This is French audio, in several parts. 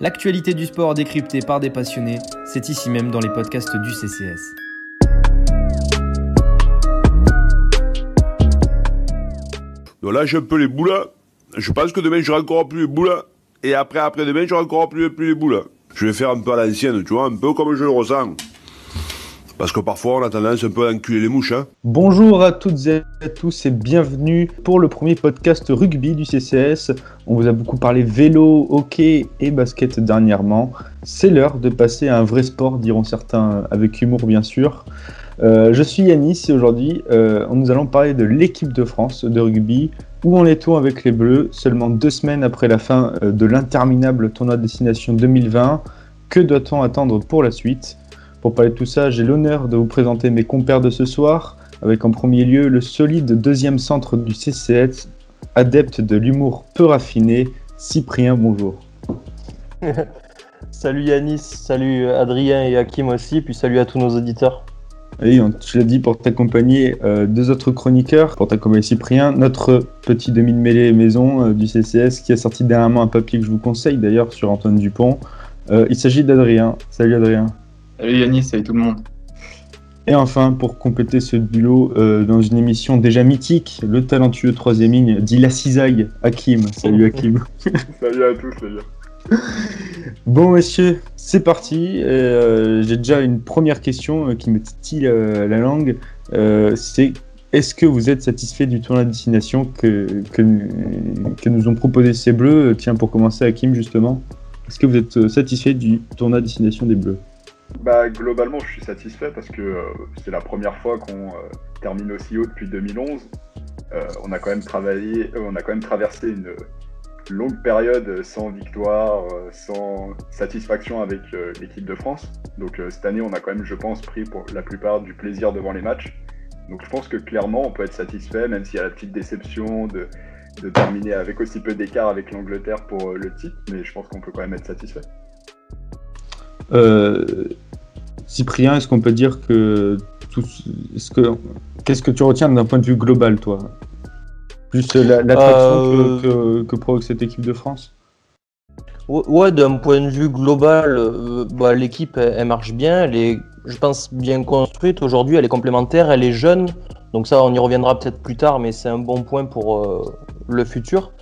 L'actualité du sport décryptée par des passionnés, c'est ici même dans les podcasts du CCS. Donc là, j'ai un peu les boules. Je pense que demain, j'aurai encore plus les boules. Et après, après demain, j'aurai encore plus, plus les boules. Je vais faire un peu à l'ancienne, tu vois, un peu comme je le ressens. Parce que parfois, on a tendance un peu à enculer les mouches. Hein. Bonjour à toutes et à tous et bienvenue pour le premier podcast rugby du CCS. On vous a beaucoup parlé vélo, hockey et basket dernièrement. C'est l'heure de passer à un vrai sport, diront certains, avec humour bien sûr. Euh, je suis Yanis et aujourd'hui, euh, nous allons parler de l'équipe de France de rugby. Où en est-on avec les Bleus? Seulement deux semaines après la fin euh, de l'interminable tournoi de destination 2020 Que doit-on attendre pour la suite? Pour parler de tout ça, j'ai l'honneur de vous présenter mes compères de ce soir, avec en premier lieu le solide deuxième centre du CCS, adepte de l'humour peu raffiné, Cyprien, bonjour. salut Yanis, salut Adrien et Hakim aussi, puis salut à tous nos auditeurs. Oui, je l'ai dit pour t'accompagner euh, deux autres chroniqueurs, pour t'accompagner Cyprien, notre petit demi de mêlée maison euh, du CCS qui a sorti dernièrement un papier que je vous conseille d'ailleurs sur Antoine Dupont. Euh, il s'agit d'Adrien. Salut Adrien. Salut Yannis, salut tout le monde. Et enfin, pour compléter ce duo euh, dans une émission déjà mythique, le talentueux troisième ligne dit la cisaille, Hakim. Salut Hakim. salut à tous les gars. Bon messieurs, c'est parti. Euh, j'ai déjà une première question euh, qui me titille la langue. c'est est-ce que vous êtes satisfait du tournoi de destination que, que, que, nous ont proposé ces Bleus? Tiens, pour commencer, Hakim, justement. Est-ce que vous êtes satisfait du tournoi de destination des Bleus? Bah, globalement, je suis satisfait parce que euh, c'est la première fois qu'on euh, termine aussi haut depuis 2011. Euh, on a quand même travaillé, on a quand même traversé une longue période sans victoire, sans satisfaction avec l'équipe de France. Donc cette année, on a quand même, je pense, pris pour la plupart du plaisir devant les matchs. Donc je pense que clairement, on peut être satisfait, même s'il y a la petite déception de, de terminer avec aussi peu d'écart avec l'Angleterre pour le titre, mais je pense qu'on peut quand même être satisfait. Euh, Cyprien, est-ce qu'on peut dire que qu'est-ce que tu retiens d'un point de vue global, toi? Plus l'attraction que, euh, provoque cette équipe de France? Ouais, d'un point de vue global, euh, bah, l'équipe elle, marche bien, elle est, je pense, bien construite. Aujourd'hui, elle est complémentaire, elle est jeune, donc ça, on y reviendra peut-être plus tard, mais c'est un bon point pour le futur.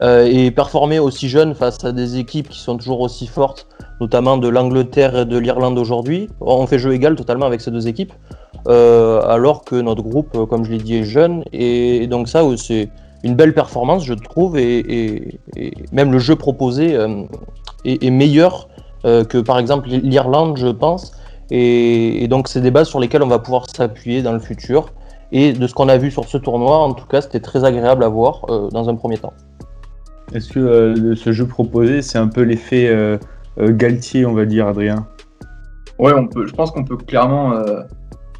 et performer aussi jeune face à des équipes qui sont toujours aussi fortes notamment de l'Angleterre et de l'Irlande aujourd'hui. On fait jeu égal totalement avec ces deux équipes, euh, alors que notre groupe, euh, comme je l'ai dit, est jeune. Et, donc ça, c'est une belle performance, je trouve, et, même le jeu proposé euh, est, meilleur que par exemple l'Irlande, je pense. Et, donc c'est des bases sur lesquelles on va pouvoir s'appuyer dans le futur. Et de ce qu'on a vu sur ce tournoi, en tout cas, c'était très agréable à voir dans un premier temps. Est-ce que ce jeu proposé, c'est un peu l'effet euh, Galtier, on va dire, Adrien Ouais, on peut, je pense qu'on peut clairement euh,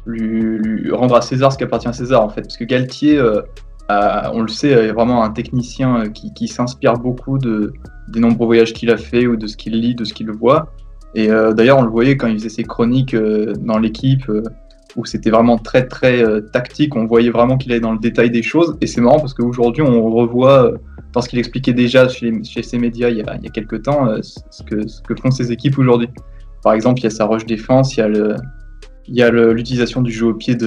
lui, rendre à César ce qui appartient à César, en fait. Parce que Galtier, euh, on le sait, est vraiment un technicien qui, s'inspire beaucoup de, des nombreux voyages qu'il a fait ou de ce qu'il lit, de ce qu'il voit. Et d'ailleurs, on le voyait quand il faisait ses chroniques dans l'équipe, où c'était vraiment très très tactique. On voyait vraiment qu'il allait dans le détail des choses. Et c'est marrant parce qu'aujourd'hui, on revoit dans ce qu'il expliquait déjà chez, chez ses médias il y a, quelques temps, euh, ce, que, font ses équipes aujourd'hui. Par exemple, il y a sa rush défense, il y a l'utilisation du jeu au pied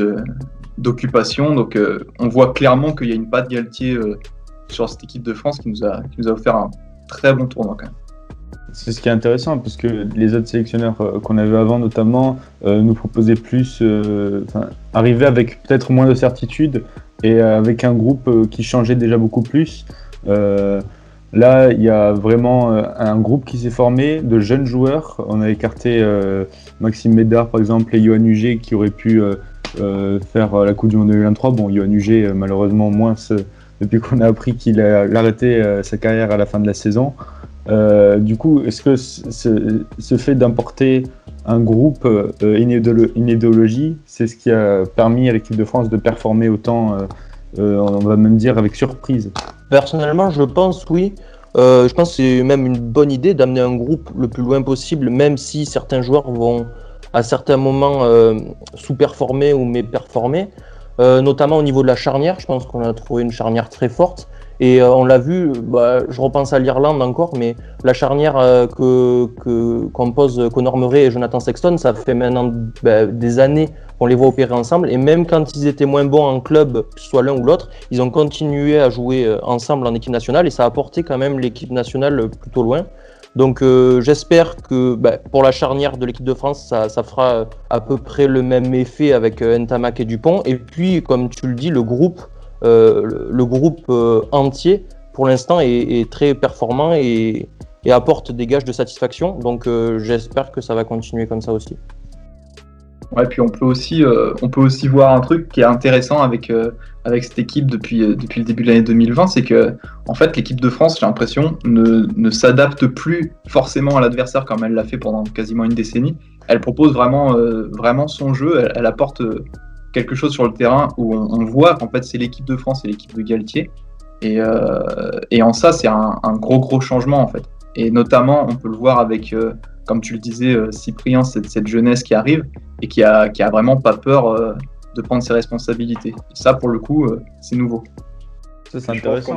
d'occupation. Donc, euh, on voit clairement qu'il y a une patte Galtier euh, sur cette équipe de France qui nous, a, qui nous a offert un très bon tournoi quand même. C'est ce qui est intéressant parce que les autres sélectionneurs qu'on avait avant notamment nous proposaient plus, arrivaient avec peut-être moins de certitude et avec un groupe qui changeait déjà beaucoup plus. Euh, là, il y a vraiment euh, un groupe qui s'est formé de jeunes joueurs. On a écarté euh, Maxime Médard, par exemple, et Johan Huget qui auraient pu faire la Coupe du Monde 2023. Bon, Johan Huget, malheureusement, moins depuis qu'on a appris qu'il a arrêté sa carrière à la fin de la saison. Du coup, est-ce que ce, fait d'importer un groupe, une, idéologie, c'est ce qui a permis à l'équipe de France de performer autant euh, on va même dire avec surprise? Personnellement, je pense oui. Euh, je pense que c'est même une bonne idée d'amener un groupe le plus loin possible, même si certains joueurs vont à certains moments euh, sous-performer ou méperformer. notamment au niveau de la charnière, je pense qu'on a trouvé une charnière très forte. Et euh, on l'a vu, bah, je repense à l'Irlande encore, mais la charnière euh, que, que compose Conor Murray et Jonathan Sexton, ça fait maintenant bah, des années qu'on les voit opérer ensemble. Et même quand ils étaient moins bons en club, soit l'un ou l'autre, ils ont continué à jouer euh, ensemble en équipe nationale et ça a porté quand même l'équipe nationale plutôt loin. Donc j'espère que bah, pour la charnière de l'équipe de France, ça, ça, fera à peu près le même effet avec Ntamak et Dupont. Et puis, comme tu le dis, le groupe, le, le, groupe euh, entier, pour l'instant, est, très performant et, apporte des gages de satisfaction. Donc euh, j'espère que ça va continuer comme ça aussi. Ouais, puis on peut aussi, euh, on peut aussi voir un truc qui est intéressant avec, euh, avec cette équipe depuis, euh, depuis le début de l'année 2020, c'est que en fait l'équipe de France, j'ai l'impression, ne, ne s'adapte plus forcément à l'adversaire comme elle l'a fait pendant quasiment une décennie. Elle propose vraiment, euh, vraiment son jeu, elle, apporte euh, quelque chose sur le terrain où on, on voit qu'en fait c'est l'équipe de France et l'équipe de Galtier. Et, et en ça, c'est un, un, gros gros changement en fait. Et notamment, on peut le voir avec comme tu le disais, euh, Cyprien, cette, cette, jeunesse qui arrive et qui a, qui a vraiment pas peur euh, de prendre ses responsabilités. Et ça, pour le coup, euh, c'est nouveau. Ça, c'est intéressant.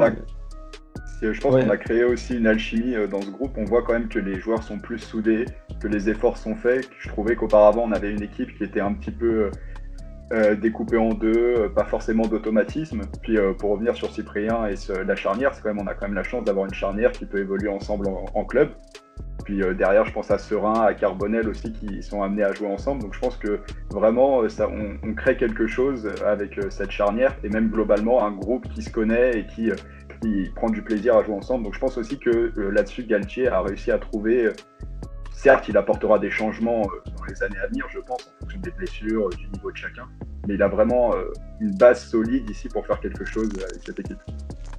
Je pense qu'on a, a, créé aussi une alchimie dans ce groupe. On voit quand même que les joueurs sont plus soudés, que les efforts sont faits. Je trouvais qu'auparavant, on avait une équipe qui était un petit peu euh, découpée en deux, pas forcément d'automatisme. Puis euh, pour revenir sur Cyprien et la charnière, c'est quand même on a quand même la chance d'avoir une charnière qui peut évoluer ensemble en, club. Puis euh, derrière, je pense à Serein, à Carbonel aussi, qui sont amenés à jouer ensemble. Donc je pense que vraiment, on, crée quelque chose avec euh, cette charnière et même globalement un groupe qui se connaît et qui, euh, qui prend du plaisir à jouer ensemble. Donc je pense aussi que là-dessus, Galtier a réussi à trouver. Certes, il apportera des changements les années à venir, je pense, en fonction des blessures, du niveau de chacun. Mais il a vraiment une base solide ici pour faire quelque chose avec cette équipe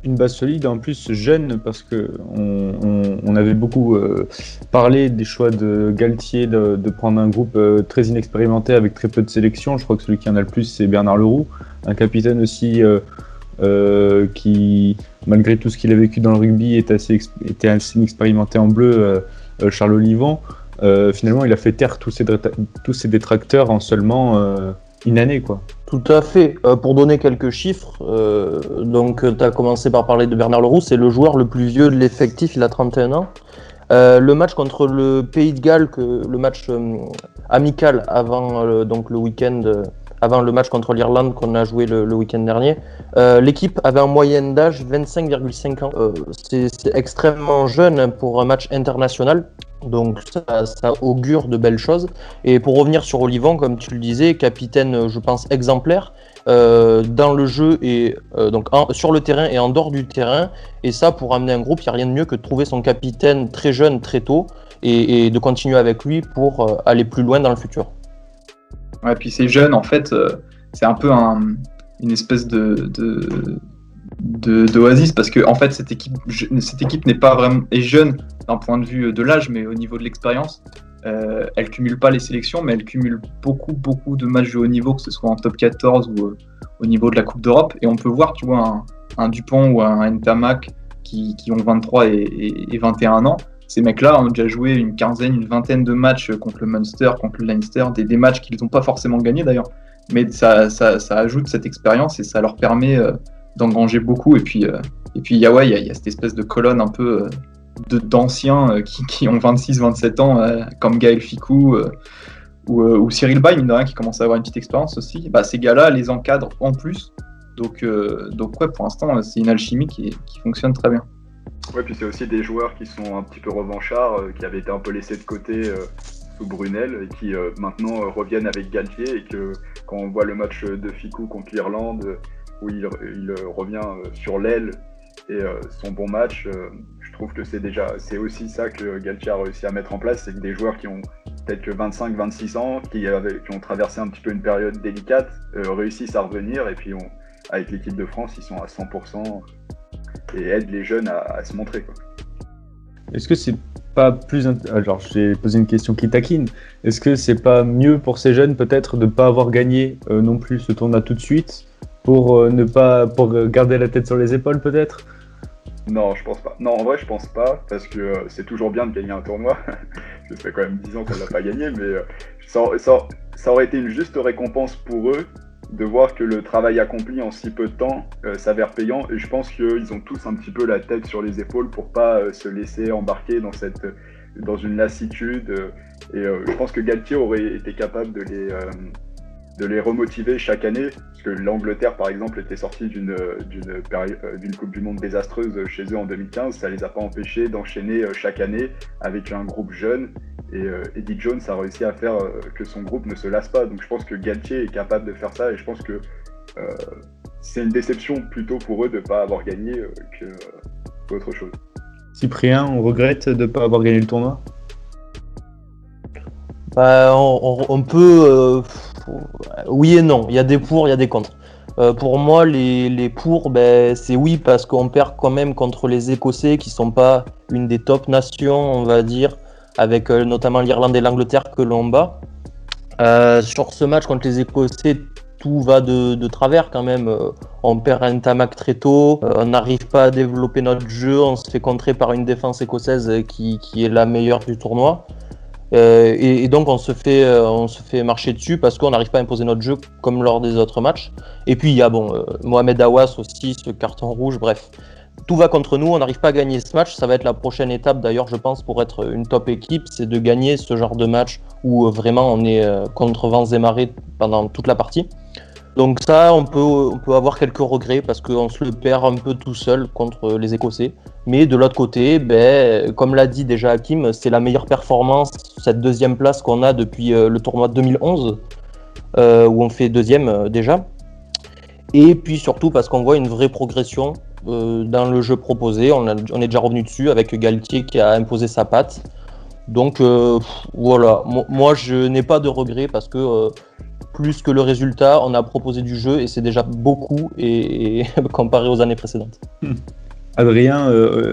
une base solide, en plus jeune, parce que on, avait beaucoup euh, parlé des choix de Galtier de, prendre un groupe euh, très inexpérimenté avec très peu de sélection. Je crois que celui qui en a le plus, c'est Bernard Leroux, un capitaine aussi euh, qui, malgré tout ce qu'il a vécu dans le rugby, est assez, était assez inexpérimenté en bleu, Charles Olivant. Finalement, il a fait taire tous ses, tous ses détracteurs en seulement une année, quoi. Tout à fait. Euh, pour donner quelques chiffres, euh, donc tu as commencé par parler de Bernard Leroux, c'est le joueur le plus vieux de l'effectif, il a 31 ans. Euh, le match contre le Pays de Galles, le match euh, amical avant donc le week-end, avant le match contre l'Irlande qu'on a joué le, week-end dernier, l'équipe avait en moyenne d'âge 25,5 ans. c'est extrêmement jeune pour un match international. Donc ça, augure de belles choses. Et pour revenir sur Olivant, comme tu le disais, capitaine, je pense, exemplaire euh, dans le jeu et euh, donc sur le terrain et en dehors du terrain. Et ça, pour amener un groupe, il n'y a rien de mieux que de trouver son capitaine très jeune, très tôt, et, de continuer avec lui pour euh, aller plus loin dans le futur. Ouais, puis ces jeunes, en fait, euh, c'est un peu un, une espèce de, d'Oasis parce que en fait cette équipe cette équipe n'est pas vraiment est jeune d'un point de vue de l'âge mais au niveau de l'expérience euh, elle cumule pas les sélections mais elle cumule beaucoup beaucoup de matchs de haut niveau que ce soit en top 14 ou euh, au niveau de la Coupe d'Europe. Et on peut voir tu vois un, Dupont ou un Ntamak qui, qui, ont 23 et, et, et 21 ans ces mecs là ont déjà joué une quinzaine une vingtaine de matchs contre le Munster contre le Leinster des, matchs qu'ils n'ont pas forcément gagné d'ailleurs mais ça, ajoute cette expérience et ça leur permet euh, d'engranger beaucoup. Et puis, euh, puis il y, a cette espèce de colonne un peu euh, d'anciens euh, qui, ont 26-27 ans, euh, comme Gaël Ficou ou, ou, Cyril Bay, mine qui commence à avoir une petite expérience aussi. Bah, ces gars-là les encadrent en plus. Donc, donc ouais, pour l'instant, c'est une alchimie qui, fonctionne très bien. Ouais, puis c'est aussi des joueurs qui sont un petit peu revanchards, qui avaient été un peu laissés de côté sous Brunel et qui maintenant reviennent avec Galtier et que quand on voit le match de Ficou contre l'Irlande, où il, revient sur l'aile et euh, son bon match, euh, je trouve que c'est déjà, c'est aussi ça que Galtier a réussi à mettre en place, c'est que des joueurs qui ont peut-être que 25-26 ans, qui, avaient, qui, ont traversé un petit peu une période délicate, euh, réussissent à revenir et puis avec l'équipe de France, ils sont à 100% et aident les jeunes à, à se montrer. Est-ce que c'est pas plus alors j'ai posé une question qui taquine est-ce que c'est pas mieux pour ces jeunes peut-être de ne pas avoir gagné euh, non plus ce tournoi tout de suite pour euh, ne pas pour garder la tête sur les épaules peut-être? Non, je pense pas. Non, en vrai, je pense pas parce que euh, c'est toujours bien de gagner un tournoi. ça fait quand même 10 ans qu'on l'a pas gagné, mais euh, ça, ça, ça, aurait été une juste récompense pour eux de voir que le travail accompli en si peu de temps s'avère payant. Et je pense qu'ils ont tous un petit peu la tête sur les épaules pour pas se laisser embarquer dans, cette, dans une lassitude. et je pense que Galtier aurait été capable de les de les remotiver chaque année, parce que l'Angleterre, par exemple, était sortie d'une d'une Coupe du Monde désastreuse chez eux en 2015, ça les a pas empêchés d'enchaîner chaque année avec un groupe jeune et euh, Eddie Jones a réussi à faire euh, que son groupe ne se lasse pas. Donc je pense que Galtier est capable de faire ça et je pense que euh, c'est une déception plutôt pour eux de ne pas avoir gagné que qu'autre chose. Cyprien, on regrette de ne pas avoir gagné le tournoi? Bah, on, peut. oui et non. Il y a des pour, il y a des contre. pour moi, les, les pour, ben, c'est oui parce qu'on perd quand même contre les Écossais qui sont pas une des top nations, on va dire avec euh, notamment l'Irlande et l'Angleterre que l'on bat. Euh, sur ce match contre les Écossais, tout va de, travers quand même. Euh, on perd un tamac très tôt, on n'arrive pas à développer notre jeu, on se fait contrer par une défense écossaise qui, est la meilleure du tournoi. et, donc on se, fait, on se fait marcher dessus parce qu'on n'arrive pas à imposer notre jeu comme lors des autres matchs. Et puis il y a bon, Mohamed Awas aussi, ce carton rouge, bref tout va contre nous, on n'arrive pas à gagner ce match. Ça va être la prochaine étape d'ailleurs, je pense, pour être une top équipe, c'est de gagner ce genre de match où euh, vraiment on est euh, contre vents et marées pendant toute la partie. Donc ça, on peut, avoir quelques regrets parce qu'on se le perd un peu tout seul contre les Écossais. Mais de l'autre côté, ben, comme l'a dit déjà Hakim, c'est la meilleure performance, cette deuxième place qu'on a depuis euh, le tournoi de 2011, où on fait deuxième déjà. Et puis surtout parce qu'on voit une vraie progression euh, dans le jeu proposé. On, est déjà revenu dessus avec Galtier qui a imposé sa patte. Donc euh, voilà, moi je n'ai pas de regrets parce que euh, plus que le résultat, on a proposé du jeu et c'est déjà beaucoup et, comparé aux années précédentes. Adrien,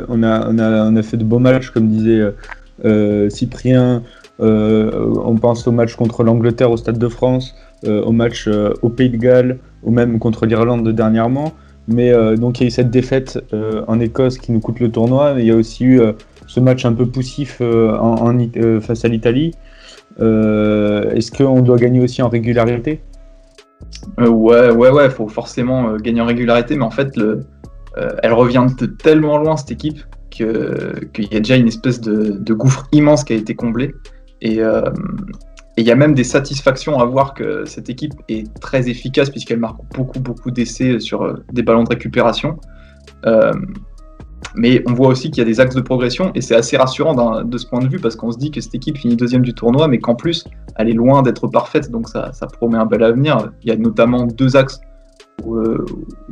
on, a, on, a, on, a, fait de beaux matchs, comme disait Cyprien. on pense au match contre l'Angleterre au Stade de France, au match au Pays de Galles, ou même contre l'Irlande dernièrement. Mais euh, donc il y a eu cette défaite euh, en Écosse qui nous coûte le tournoi, mais il y a aussi eu euh, ce match un peu poussif face à l'Italie. Est-ce qu'on doit gagner aussi en régularité? Ouais, ouais, ouais, il faut forcément gagner en régularité, mais en fait, le, elle revient de tellement loin cette équipe qu'il y a déjà une espèce de, de, gouffre immense qui a été comblé. Et, et il y a même des satisfactions à voir que cette équipe est très efficace puisqu'elle marque beaucoup, beaucoup d'essais sur euh, des ballons de récupération. Euh, mais on voit aussi qu'il y a des axes de progression et c'est assez rassurant de ce point de vue parce qu'on se dit que cette équipe finit deuxième du tournoi, mais qu'en plus, elle est loin d'être parfaite, donc ça, promet un bel avenir. Il y a notamment deux axes où, euh,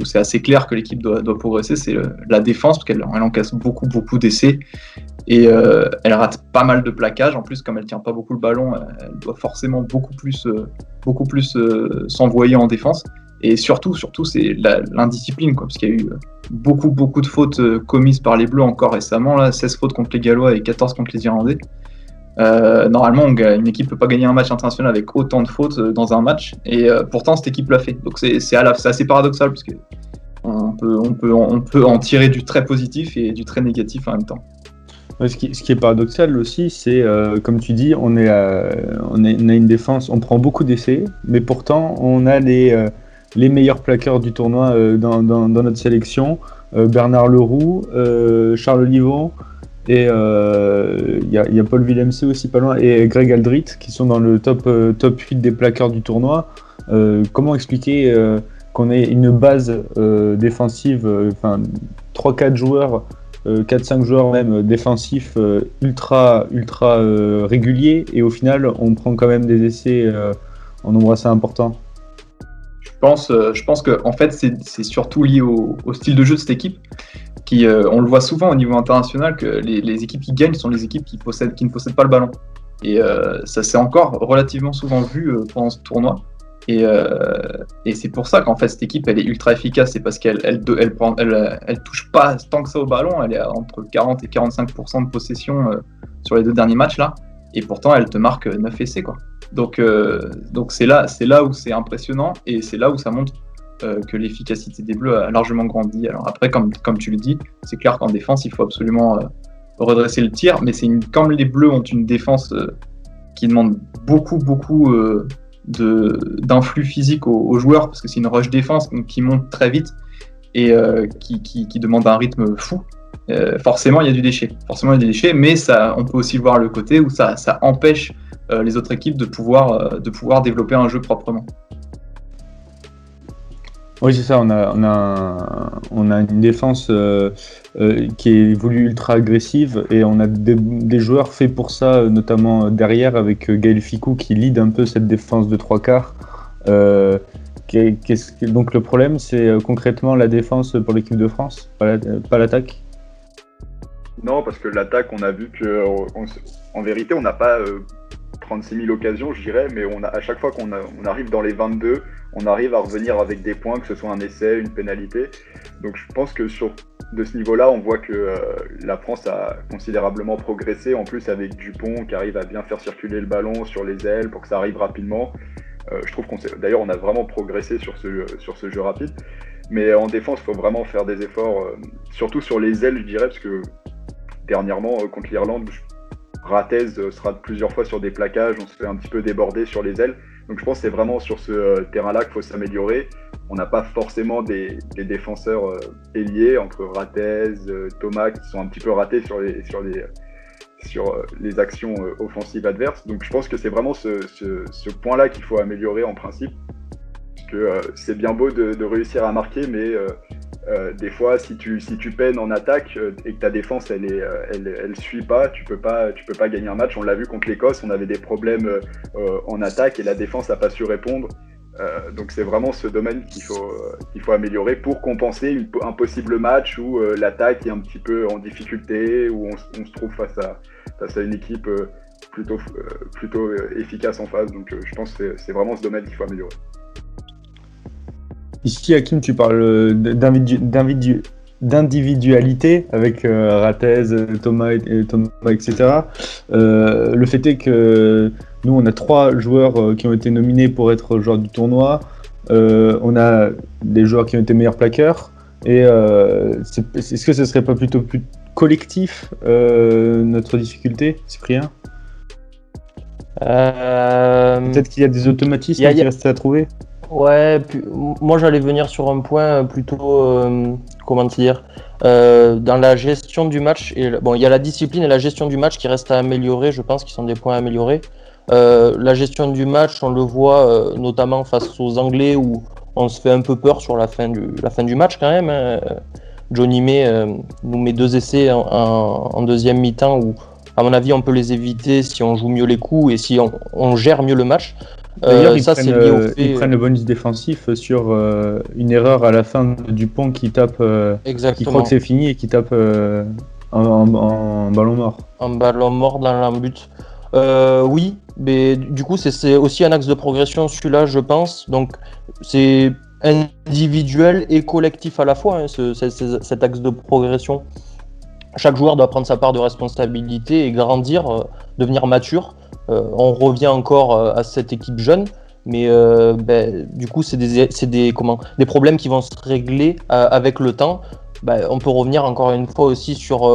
c'est assez clair que l'équipe doit, doit, progresser, c'est la défense, parce qu'elle elle encaisse beaucoup, beaucoup d'essais et euh, elle rate pas mal de plaquages. En plus, comme elle tient pas beaucoup le ballon, elle doit forcément beaucoup plus, euh, beaucoup plus euh, s'envoyer en défense. Et surtout, surtout, c'est l'indiscipline, quoi, parce qu'il y a eu beaucoup, beaucoup de fautes commises par les Bleus encore récemment. Là, 16 fautes contre les Gallois et 14 contre les Irlandais. normalement, une équipe peut pas gagner un match international avec autant de fautes dans un match, et pourtant cette équipe l'a fait. Donc c'est assez paradoxal parce que on, peut, on peut en tirer du très positif et du très négatif en même temps ce, qui, est paradoxal aussi, c'est, euh, comme tu dis, on, est, on, a une défense, on prend beaucoup d'essais, mais pourtant, on a les, euh, meilleurs plaqueurs du tournoi euh, dans, notre sélection. Bernard Leroux, Charles Livon, et il y, a Paul Villemc aussi pas loin, et Greg Aldrit, qui sont dans le top, top 8 des plaqueurs du tournoi. comment expliquer qu'on ait une base défensive, enfin 3-4 joueurs 4-5 euh, joueurs même défensifs euh, ultra, ultra euh, réguliers et au final on prend quand même des essais en nombre assez important je pense, que en fait c'est surtout lié au, style de jeu de cette équipe. Qui, on le voit souvent au niveau international que les, équipes qui gagnent sont les équipes qui ne possèdent pas le ballon. Et ça s'est encore relativement souvent vu pendant ce tournoi. Euh, et, c'est pour ça qu'en fait cette équipe elle est ultra efficace, c'est parce qu'elle elle, elle, elle, touche pas tant que ça au ballon, elle est entre 40 et 45% de possession euh, sur les deux derniers matchs là, et pourtant elle te marque 9 essais quoi. Donc euh, donc c'est là c'est là où c'est impressionnant et c'est là où ça montre que l'efficacité des Bleus a largement grandi. Alors après comme comme tu le dis, c'est clair qu'en défense il faut absolument redresser le tir, mais c'est comme les Bleus ont une défense qui demande beaucoup beaucoup d'influx physique aux, joueurs, parce que c'est une rush défense qui monte très vite et euh, qui, demande un rythme fou. Euh, forcément, il y a du déchet. Forcément, il y a des déchets, mais ça, on peut aussi voir le côté où ça, empêche euh, les autres équipes de pouvoir développer un jeu proprement. Oui, c'est ça. On a, une défense euh, euh, qui est voulu ultra agressive et on a des, joueurs faits pour ça, notamment derrière avec Gaël Ficou qui lead un peu cette défense de trois quarts. Euh, donc le problème, c'est concrètement la défense pour l'équipe de France, pas l'attaque? Non, parce que l'attaque, on a vu que en vérité, on n'a pas 36 000 occasions, je dirais, mais à chaque fois qu'on on arrive dans les 22, on arrive à revenir avec des points, que ce soit un essai, une pénalité. Donc je pense que sur de ce niveau-là, on voit que euh, la France a considérablement progressé, en plus avec Dupont qui arrive à bien faire circuler le ballon sur les ailes pour que ça arrive rapidement. Euh, je trouve qu'on d'ailleurs on a vraiment progressé sur ce, sur ce jeu rapide. Mais en défense, il faut vraiment faire des efforts, euh, surtout sur les ailes, je dirais, parce que dernièrement, contre l'Irlande, Ratez sera plusieurs fois sur des plaquages, on se fait un petit peu déborder sur les ailes. Donc je pense que c'est vraiment sur ce euh, terrain-là qu'il faut s'améliorer. On n'a pas forcément des, défenseurs euh, entre Ratez, euh, Thomas qui sont un petit peu ratés sur les, sur les, sur les actions offensives adverses. Donc je pense que c'est vraiment ce, point-là qu'il faut améliorer en principe. Parce que c'est bien beau de, réussir à marquer, mais euh, des fois, si tu, si tu peines en attaque euh, et que ta défense elle, est, euh, elle, elle, suit pas, tu peux pas, tu peux pas gagner un match. On l'a vu contre l'Écosse, on avait des problèmes en attaque et la défense n'a pas su répondre. donc c'est vraiment ce domaine qu'il faut, qu'il faut améliorer pour compenser un possible match où l'attaque est un petit peu en difficulté, où on, se trouve face à, face à une équipe plutôt, plutôt efficace en face. Donc je pense que c'est vraiment ce domaine qu'il faut améliorer. Ici, Hakim, tu parles d'individualité avec euh, Ratez, Thomas, et, Thomas etc. Euh, le fait est que nous, on a trois joueurs euh, qui ont été nominés pour être joueurs du tournoi. Euh, on a des joueurs qui ont été meilleurs plaqueurs. Et euh, est-ce que ce serait pas plutôt plus collectif notre difficulté, Cyprien? Peut-être qu'il y a des automatismes qui restent à trouver Ouais, moi j'allais venir sur un point plutôt, euh, comment dire, euh, dans la gestion du match. Bon, il y a la discipline et la gestion du match qui restent à améliorer, je pense, qui sont des points à améliorer. Euh, la gestion du match, on le voit euh, notamment face aux Anglais où on se fait un peu peur sur la fin du, match quand même. Hein. Johnny May euh, nous met deux essais en, deuxième mi-temps où, à mon avis, on peut les éviter si on joue mieux les coups et si on gère mieux le match. D'ailleurs, euh, ils, ça, prennent, euh, fait... ils prennent le bonus défensif sur euh, une erreur à la fin de Dupont qui tape, qui croit que c'est fini et qui tape en, en, en, ballon mort. En ballon mort dans l'embut. oui, mais du coup, c'est aussi un axe de progression, celui-là, je pense. Donc, c'est individuel et collectif à la fois, hein, ce, cet axe de progression. Chaque joueur doit prendre sa part de responsabilité et grandir, devenir mature. Euh, on revient encore euh, à cette équipe jeune, mais euh, ben, du coup, c'est des, problèmes qui vont se régler avec le temps. Ben, on peut revenir encore une fois aussi sur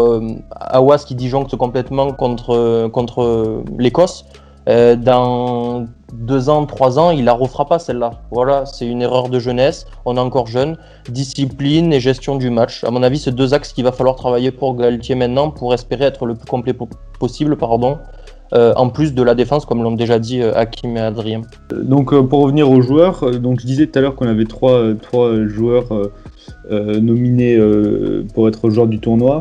Awas qui disjoncte complètement contre, l'Écosse. Dans deux ans, trois ans, il la refera pas celle-là. Voilà, c'est une erreur de jeunesse. On est encore jeune. Discipline et gestion du match. À mon avis, c'est deux axes qu'il va falloir travailler pour Galtier maintenant pour espérer être le plus complet possible, pardon, euh, en plus de la défense, comme l'ont déjà dit euh, Hakim et Adrien. Donc euh, pour revenir aux joueurs, donc je disais tout à l'heure qu'on avait trois, trois joueurs nominés pour être joueurs du tournoi.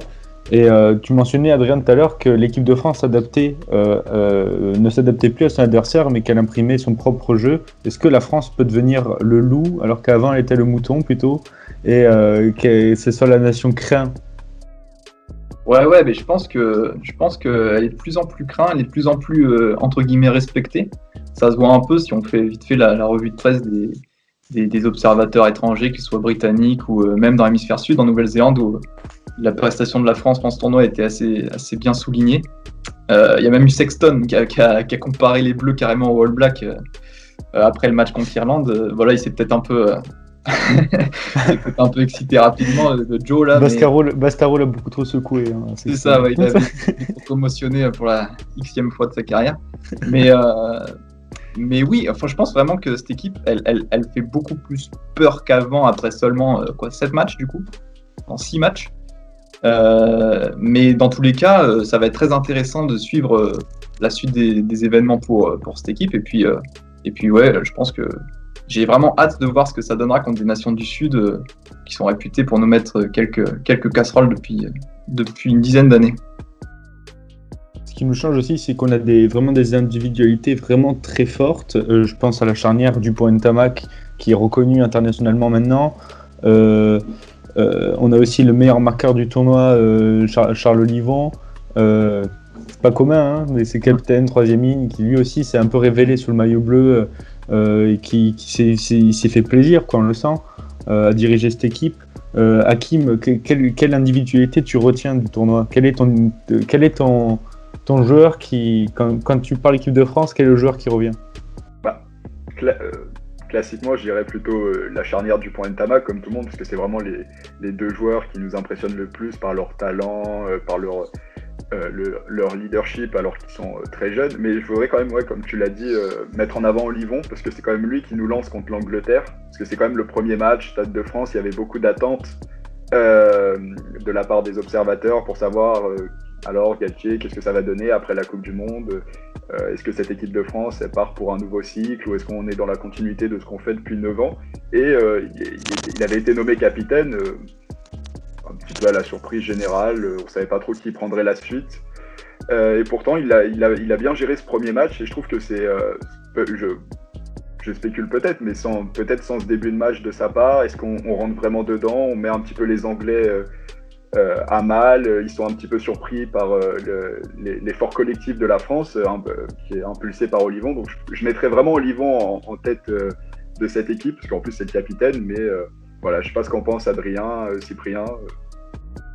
Et tu mentionnais, Adrien, tout à l'heure que l'équipe de France adaptait, ne s'adaptait plus à son adversaire, mais qu'elle imprimait son propre jeu. Est-ce que la France peut devenir le loup, alors qu'avant elle était le mouton plutôt, et que ce soit la nation craint Ouais, ouais, mais je pense que je pense qu'elle est de plus en plus crainte, elle est de plus en plus euh, entre guillemets respectée. Ça se voit un peu si on fait vite fait la, revue de presse des, observateurs étrangers, qu'ils soient britanniques ou euh, même dans l'hémisphère sud, en Nouvelle-Zélande, où la prestation de la France dans ce tournoi était assez, assez bien soulignée. Euh, il y a même eu Sexton qui a, comparé les Bleus carrément aux All Blacks après le match contre l'Irlande. voilà, il s'est peut-être un peu un peu excité rapidement de euh, Joe là. Bastaro, mais... L'a beaucoup trop secoué. Hein, c'est ça, ouais, il a été commotionné pour la xème fois de sa carrière. Mais, euh, mais oui, enfin, je pense vraiment que cette équipe, elle, elle, elle fait beaucoup plus peur qu'avant après seulement euh, quoi, 7 matchs du coup, en 6 matchs? Euh, mais dans tous les cas, euh, ça va être très intéressant de suivre euh, la suite des, des événements pour, euh, pour cette équipe. Et puis, euh, et puis ouais, je pense que j'ai vraiment hâte de voir ce que ça donnera contre des nations du Sud euh, qui sont réputées pour nous mettre quelques, quelques casseroles depuis, euh, depuis une dizaine d'années. Ce qui nous change aussi, c'est qu'on a des, vraiment des individualités vraiment très fortes. Euh, je pense à la charnière du point Tamac, qui est reconnue internationalement maintenant. Euh, euh, on a aussi le meilleur marqueur du tournoi, euh, Char- Charles Olivon. Euh, c'est pas commun, hein, mais c'est capitaine, troisième ligne, qui lui aussi s'est un peu révélé sous le maillot bleu euh, qui, qui s'est- fait plaisir, quoi, on le sent, euh, à diriger cette équipe. Euh, Hakim, que- quelle, individualité tu retiens du tournoi? Quel est ton, quel est ton, ton joueur qui, quand, tu parles équipe de France, quel est le joueur qui revient? Euh, classiquement, je dirais plutôt euh, la charnière du point Tama, comme tout le monde, parce que c'est vraiment les, deux joueurs qui nous impressionnent le plus par leur talent, euh, par leur, euh, le- leur leadership, alors qu'ils sont très jeunes. Mais je voudrais quand même, ouais, comme tu l'as dit, mettre en avant Olivon, parce que c'est quand même lui qui nous lance contre l'Angleterre, parce que c'est quand même le premier match, Stade de France, il y avait beaucoup d'attentes de la part des observateurs pour savoir, alors Galtier, qu'est-ce que ça va donner après la Coupe du Monde? Euh, est-ce que cette équipe de France part pour un nouveau cycle ou est-ce qu'on est dans la continuité de ce qu'on fait depuis 9 ans? Et euh, il, avait été nommé capitaine, euh, un petit peu à la surprise générale, on savait pas trop qui prendrait la suite. Et pourtant, il a, bien géré ce premier match et je trouve que c'est. je, je spécule peut-être, mais sans peut-être sans ce début de match de sa part, est-ce qu'on on rentre vraiment dedans? On met un petit peu les Anglais à mal, euh, ils sont un petit peu surpris par euh, le- l'effort collectif de la France, euh, qui est impulsé par Olivon. Donc je, je mettrais vraiment Olivon en, en tête euh, de cette équipe, parce qu'en plus c'est le capitaine, mais euh, voilà, je sais pas ce qu'en pense Adrien, euh, Cyprien. euh.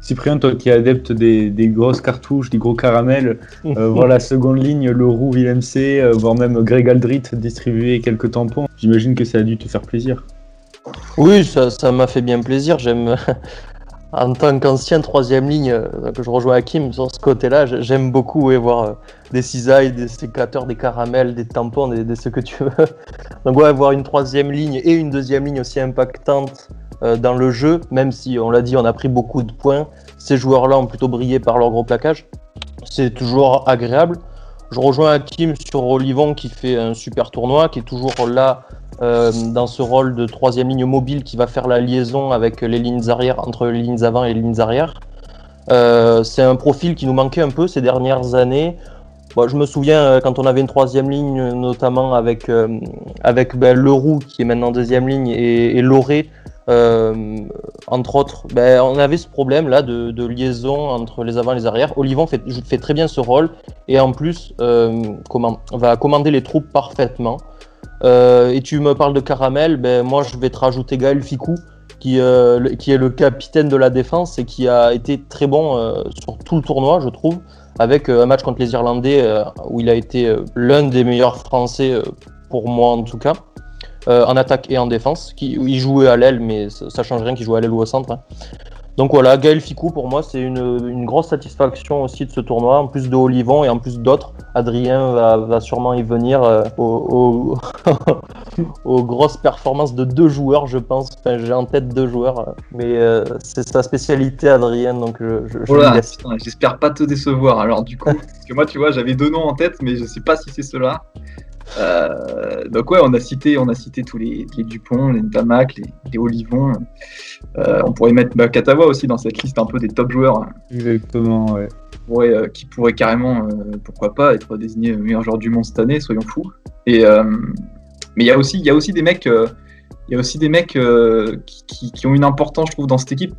Cyprien, toi qui es adepte des, des grosses cartouches, des gros caramels, euh, voir la seconde ligne, Leroux, Willem C, euh, voire même Greg Aldrit distribuer quelques tampons, j'imagine que ça a dû te faire plaisir. Oui, ça ça m'a fait bien plaisir. J'aime, en tant qu'ancien troisième ligne, euh, que je rejoins Hakim sur ce côté-là, j'ai- j'aime beaucoup voir euh, des cisailles, des sécateurs, des caramels, des tampons, des, ce que tu veux. Donc ouais, voir une troisième ligne et une deuxième ligne aussi impactante euh, dans le jeu, même si on l'a dit, on a pris beaucoup de points. Ces joueurs-là ont plutôt brillé par leur gros plaquage. C'est toujours agréable. Je rejoins Hakim sur Olivon qui fait un super tournoi, qui est toujours là euh, dans ce rôle de troisième ligne mobile qui va faire la liaison avec les lignes arrière, entre les lignes avant et les lignes arrière. Euh, c'est un profil qui nous manquait un peu ces dernières années. Je me souviens euh, quand on avait une troisième ligne, notamment avec, euh, avec ben, Leroux qui est maintenant deuxième ligne et, et Loré, euh, entre autres, ben, on avait ce problème là de, liaison entre les avant et les arrières. Olivon fait, très bien ce rôle et en plus euh, va commander les troupes parfaitement. Euh, et tu me parles de Caramel, ben moi je vais te rajouter Gaël Ficou, qui, euh, qui est le capitaine de la défense et qui a été très bon sur tout le tournoi, je trouve, avec un match contre les Irlandais où il a été l'un des meilleurs Français, pour moi en tout cas, euh, en attaque et en défense. Qui, il jouait à l'aile, mais ça, ça change rien qu'il joue à l'aile ou au centre. hein. Donc voilà, Gaël Ficou, pour moi, c'est une, une grosse satisfaction aussi de ce tournoi, en plus de Olivon et en plus d'autres. Adrien va, va sûrement y venir euh, au- au- aux grosses performances de deux joueurs, je pense. Enfin, j'ai en tête deux joueurs, euh, mais euh, c'est sa spécialité, Adrien, donc je, j'espère pas te décevoir. Alors du coup, parce que moi, tu vois, j'avais deux noms en tête, mais je sais pas si c'est ceux-là. Euh, donc ouais, on a cité, on a cité tous les, les Dupont, les Tamac, les, les Olivon. Euh, on pourrait mettre bah, Katawa aussi dans cette liste un peu des top joueurs hein, Exactement, ouais. pourrait, euh, qui pourrait carrément, pourquoi pas, être désigné meilleur joueur du monde cette année, soyons fous. Et mais il y a aussi, il y a aussi des mecs, il y a aussi des mecs qui, qui- qui ont une importance, je trouve, dans cette équipe,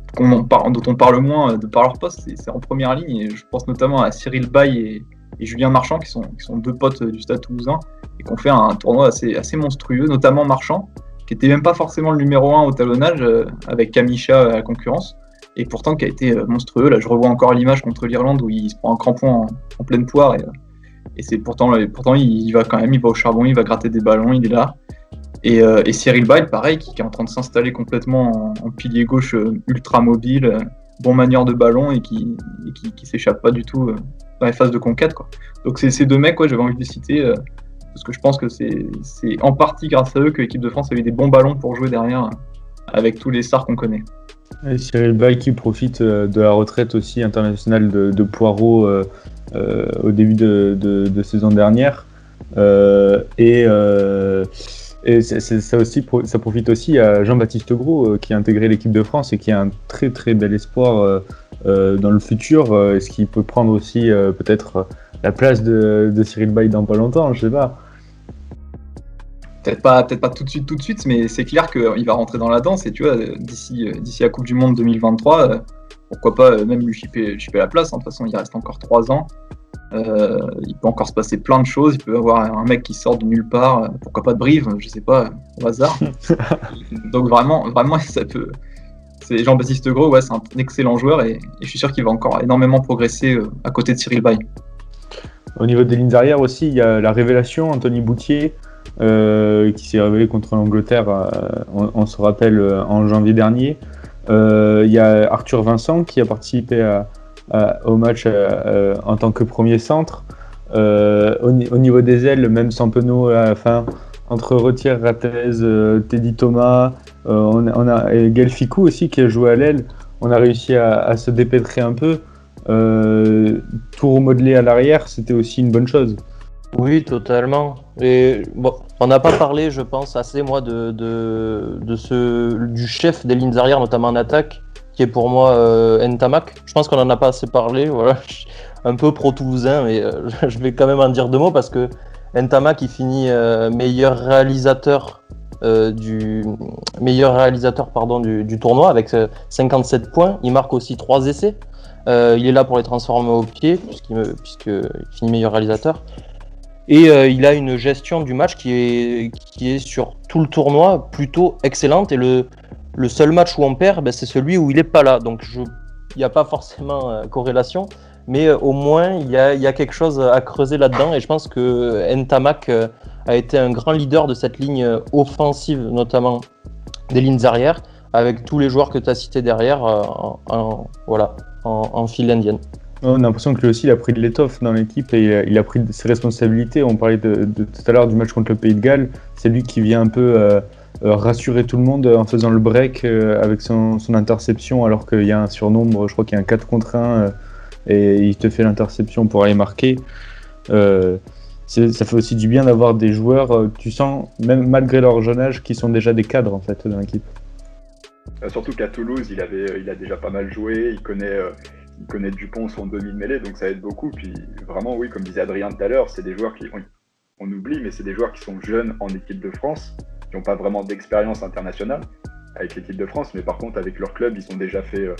parle, dont on parle moins de par leur poste. C'est, c'est en première ligne, et je pense notamment à Cyril Bay et, et Julien Marchand, qui sont, qui sont deux potes euh, du Stade Toulousain, et qui ont fait un tournoi assez, assez monstrueux, notamment Marchand, qui était même pas forcément le numéro un au talonnage, euh, avec Kamisha à la concurrence et pourtant qui a été euh, monstrueux. Là, je revois encore l'image contre l'Irlande où il se prend un crampon en, en pleine poire et, euh, c'est pourtant, et pourtant il, va quand même, il va au charbon, il va gratter des ballons, il est là. Et, euh, Cyril Bay, pareil, qui, est en train de s'installer complètement en, pilier gauche euh, ultra mobile, euh, bon manière de ballon et qui, et qui, qui s'échappe pas du tout euh, dans les phases de conquête. Quoi. Donc c'est ces deux mecs, quoi, j'avais envie de les citer. euh, parce que je pense que c'est en partie grâce à eux que l'équipe de France a eu des bons ballons pour jouer derrière avec tous les stars qu'on connaît. Cyril Bay qui profite euh, de la retraite aussi internationale de, Poirot euh, euh, au début de, saison dernière. Euh, et euh, et ça, aussi, ça profite aussi à Jean-Baptiste Gros euh, qui a intégré l'équipe de France et qui a un très très bel espoir euh, euh, dans le futur. euh, Est-ce qu'il peut prendre aussi euh, peut-être euh, la place de, de Cyril Bay dans pas longtemps Je sais pas. Peut-être pas, peut-être pas tout de suite, tout de suite, mais c'est clair qu'il va rentrer dans la danse et tu vois, euh, d'ici, euh, la Coupe du Monde 2023, euh, pourquoi pas euh, même lui chipper, la place. hein. De toute façon, il reste encore trois ans. Euh, il peut encore se passer plein de choses. Il peut y avoir un mec qui sort de nulle part. euh, Pourquoi pas de Brive, je sais pas, au hasard. Donc vraiment, vraiment, ça peut. C'est Jean-Baptiste Gros, c'est un excellent joueur et, je suis sûr qu'il va encore énormément progresser euh, à côté de Cyril Bay. Au niveau des lignes arrière aussi, il y a la révélation, Anthony Boutier, euh, qui s'est révélé contre l'Angleterre, euh, on, se rappelle, en janvier dernier. Il y a Arthur Vincent qui a participé au match en tant que premier centre. Au, ni- au niveau des ailes, même Sampeno à la fin, entre Retier, Ratez, euh, Teddy Thomas, euh, on, a- et Gaël Ficou aussi qui a joué à l'aile. On a réussi à, se dépêtrer un peu. Euh, tout remodeler à l'arrière, c'était aussi une bonne chose. Oui, totalement. Et bon, on n'a pas parlé, je pense, assez moi de, de, ce du chef des lignes arrière, notamment en attaque, qui est pour moi euh, Ntamak. Je pense qu'on en a pas assez parlé. Voilà, un peu pro toulousain, mais je vais quand même en dire deux mots parce que Ntamak il finit euh, meilleur réalisateur euh, du tournoi avec euh, 57 points. Il marque aussi trois essais. Euh, il est là pour les transformer au pied puisqu'il finit meilleur réalisateur. Et euh, il a une gestion du match qui est, qui sur tout le tournoi plutôt excellente. Et le, seul match où on perd, ben, c'est celui où il n'est pas là. Donc il n'y a pas forcément euh, corrélation. Mais euh, au moins, il y a, quelque chose à creuser là-dedans. Et je pense que Ntamak euh, a été un grand leader de cette ligne euh, offensive, notamment des lignes arrière, avec tous les joueurs que tu as cités derrière en, voilà, en, file indienne. On a l'impression que lui aussi, il a pris de l'étoffe dans l'équipe et il a pris ses responsabilités. On parlait tout à l'heure du match contre le Pays de Galles. C'est lui qui vient un peu rassurer tout le monde en faisant le break avec son, interception, alors qu'il y a un surnombre, je crois qu'il y a un 4 contre 1, euh, et il te fait l'interception pour aller marquer. Euh, ça fait aussi du bien d'avoir des joueurs, euh, tu sens, même malgré leur jeune âge, qui sont déjà des cadres en fait dans l'équipe. Euh, surtout qu'à Toulouse, il, avait, il a déjà pas mal joué, il connaît, il connaît Dupont, son demi-mêlée, donc ça aide beaucoup. Puis vraiment, oui, comme disait Adrien tout à l'heure, c'est des joueurs qui, on, on oublie, mais c'est des joueurs qui sont jeunes en équipe de France, qui n'ont pas vraiment d'expérience internationale avec l'équipe de France, mais par contre, avec leur club, ils ont déjà fait euh,